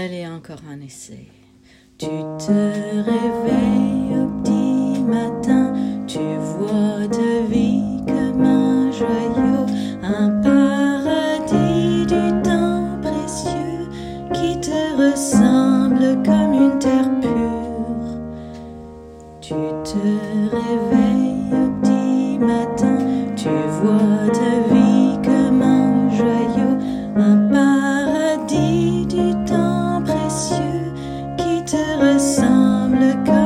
Allez, encore un essai. Tu te réveilles au petit matin, tu vois ta vie comme un joyau, un paradis du temps précieux qui te ressemble comme une terre pure. Tu te réveilles au petit matin, tu vois ta vie. le cœur.